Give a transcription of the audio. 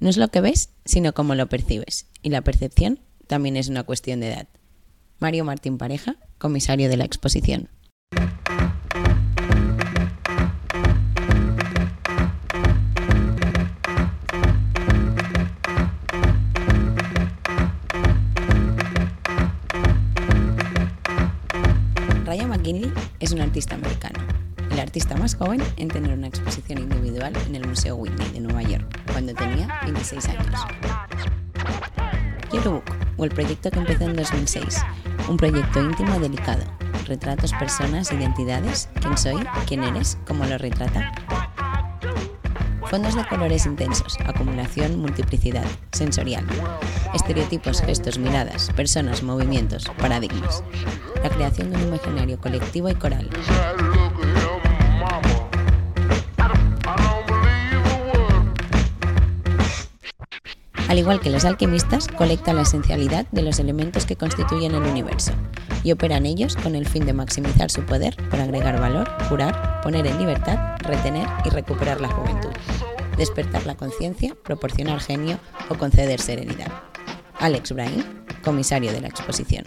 No es lo que ves, sino cómo lo percibes. Y la percepción también es una cuestión de edad. Mario Martín Pareja, comisario de la exposición. Ryan McKinley es un artista americano, artista más joven en tener una exposición individual en el Museo Whitney de Nueva York, cuando tenía 26 años. Yellow Book, o el proyecto que empezó en 2006, un proyecto íntimo y delicado, retratos, personas, identidades, quién soy, quién eres, cómo lo retrata. Fondos de colores intensos, acumulación, multiplicidad, sensorial, estereotipos, gestos, miradas, personas, movimientos, paradigmas. La creación de un imaginario colectivo y coral. Al igual que los alquimistas, colecta la esencialidad de los elementos que constituyen el universo y operan ellos con el fin de maximizar su poder por agregar valor, curar, poner en libertad, retener y recuperar la juventud, despertar la conciencia, proporcionar genio o conceder serenidad. Alex Bryan, comisario de la exposición.